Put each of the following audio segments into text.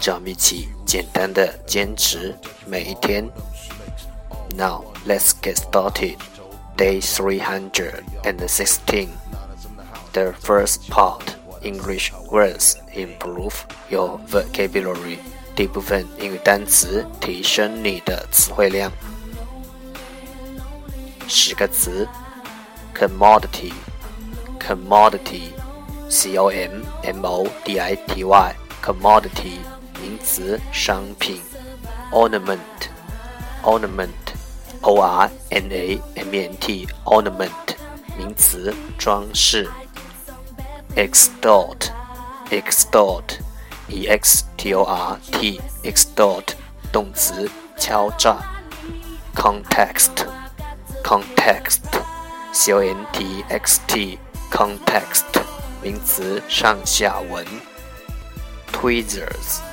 fear. 让我们一起简单的坚持每一天。Now let's get started. Day 316. The first part English words improve your vocabulary. 第一部分英语单词提升你的词汇量。十个词：commodity，commodity，c o m m o d i t y，commodity 名词商品；ornament，ornament。o r n a m e n t ornament 名词装饰，extort extort e x t o r t extort 动词敲诈，context context c o n t x t context 名词上下文，tweezers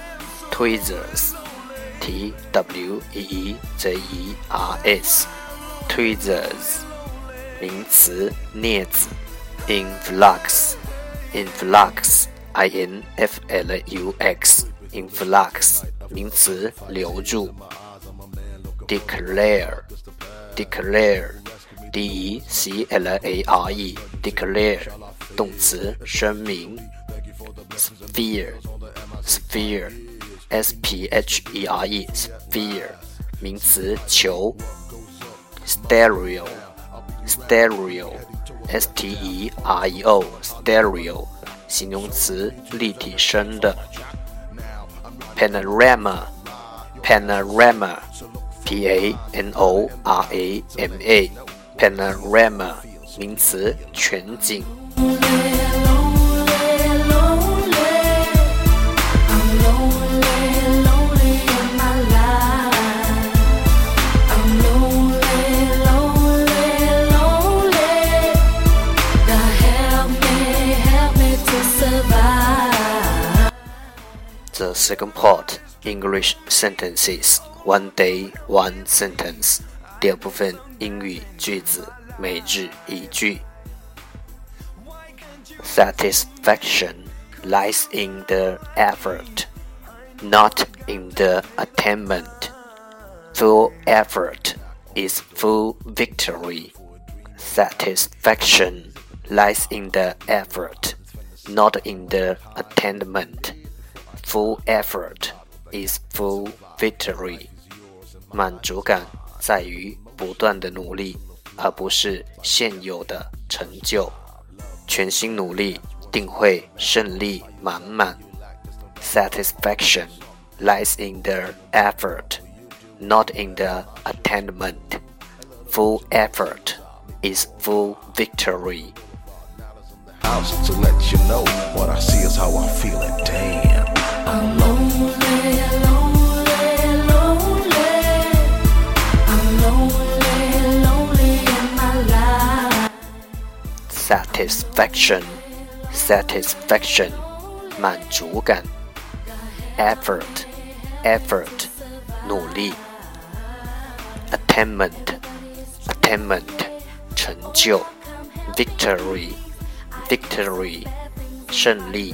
tweezers T W E E Z E R S，tweezers，名词，镊子。influx，influx，I N F L U X，influx，名词，流入。declare，declare，D E C L A R E，declare，动词，声明。sphere，sphere。 S P H E R E sphere 名词球，stereo stereo S T E R E O stereo 形容词立体声的，panorama panorama P A N O R A M A panorama 名词全景。The second part English sentences one day one sentence 第二部分英语句子每日一句 Satisfaction lies in the effort, not in the attainment. Full effort is full victory. Satisfaction lies in the effort, not in the attainment. Full effort is full victory。满足感在于不断的努力，而不是现有的成就。全心努力定会胜利满满。Satisfaction lies in the effort, not in the attainment. Full effort is full victory. To let you know what I see is how I feel it. Damn. Satisfaction, satisfaction, 满足感。Effort, effort, 努力。Attainment, attainment, 成就。Victory, victory, 胜利。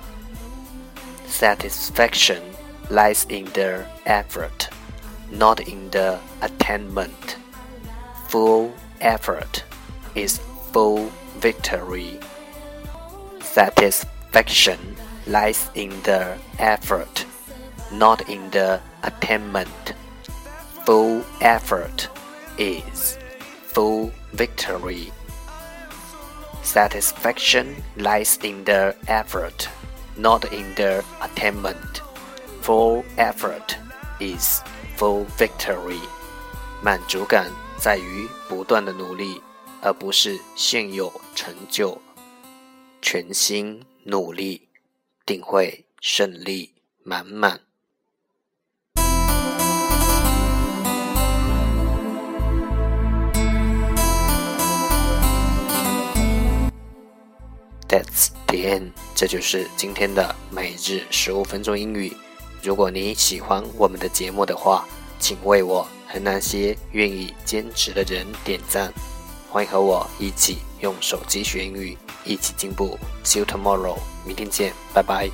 Satisfaction lies in the effort, not in the attainment. Full effort is full victory. Satisfaction lies in the effort, not in the attainment. Full effort is full victory. Satisfaction lies in the effort, not in the attainment. Full effort is full victory. 满足感在于不断的努力，而不是现有成就。全心努力，定会胜利满满。That's 点这就是今天的每日十五分钟英语。如果你喜欢我们的节目的话，请为我和那些愿意坚持的人点赞。欢迎和我一起用手机学英语，一起进步。See you tomorrow，明天见，拜拜。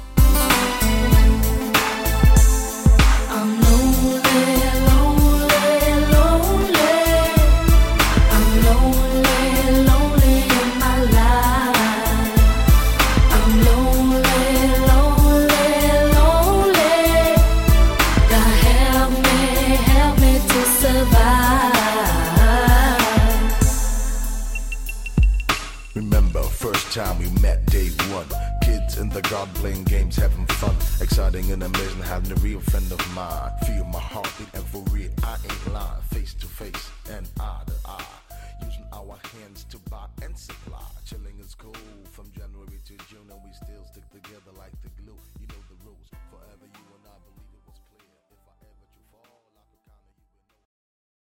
time we met day one. Kids in the garden playing games, having fun. Exciting and amazing, having a real friend of mine. Feel my heartbeat and for real, I ain't lying. Face to face and eye to eye. Using our hands to